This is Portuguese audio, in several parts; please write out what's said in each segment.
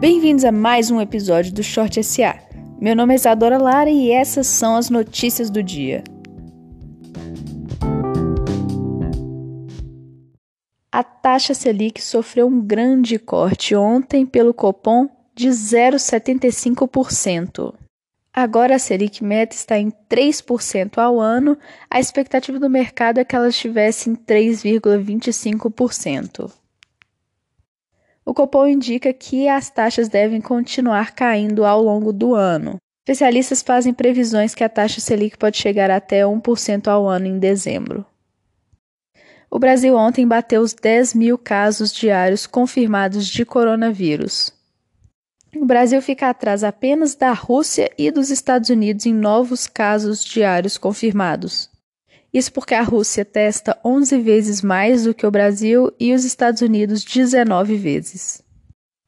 Bem-vindos a mais um episódio do Short SA. Meu nome é Isadora Lara e essas são as notícias do dia. A taxa Selic sofreu um grande corte ontem pelo Copom de 0,75%. Agora a Selic meta está em 3% ao ano, a expectativa do mercado é que ela estivesse em 3,25%. O Copom indica que as taxas devem continuar caindo ao longo do ano. Especialistas fazem previsões que a taxa Selic pode chegar até 1% ao ano em dezembro. O Brasil ontem bateu os 10 mil casos diários confirmados de coronavírus. O Brasil fica atrás apenas da Rússia e dos Estados Unidos em novos casos diários confirmados. Isso porque a Rússia testa 11 vezes mais do que o Brasil e os Estados Unidos 19 vezes.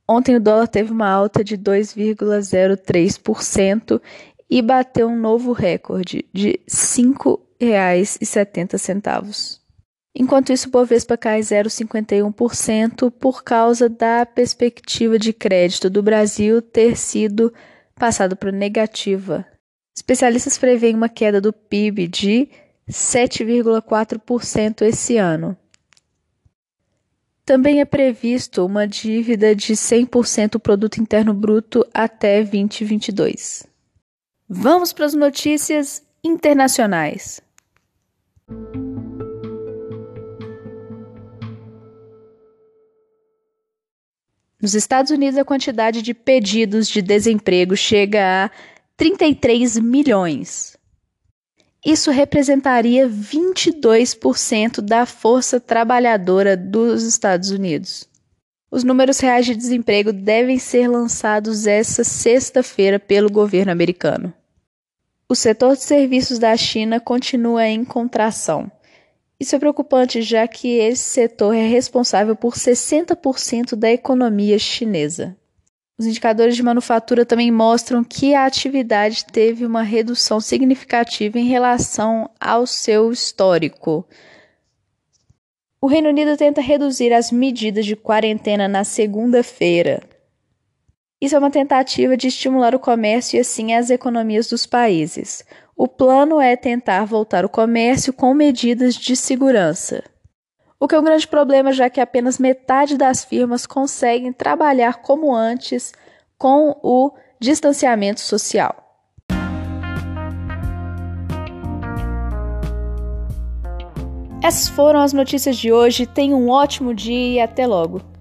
Ontem o dólar teve uma alta de 2,03% e bateu um novo recorde de R$ 5,70. Enquanto isso, o Bovespa cai 0,51% por causa da perspectiva de crédito do Brasil ter sido passado para negativa. Especialistas preveem uma queda do PIB de 7,4% esse ano. Também é previsto uma dívida de 100% do produto interno bruto até 2022. Vamos para as notícias internacionais. Nos Estados Unidos, a quantidade de pedidos de desemprego chega a 33 milhões. Isso representaria 22% da força trabalhadora dos Estados Unidos. Os números reais de desemprego devem ser lançados esta sexta-feira pelo governo americano. O setor de serviços da China continua em contração. Isso é preocupante, já que esse setor é responsável por 60% da economia chinesa. Os indicadores de manufatura também mostram que a atividade teve uma redução significativa em relação ao seu histórico. O Reino Unido tenta reduzir as medidas de quarentena na segunda-feira. Isso é uma tentativa de estimular o comércio e assim as economias dos países. O plano é tentar voltar o comércio com medidas de segurança o que é um grande problema, já que apenas metade das firmas conseguem trabalhar como antes com o distanciamento social. Essas foram as notícias de hoje. Tenha um ótimo dia e até logo!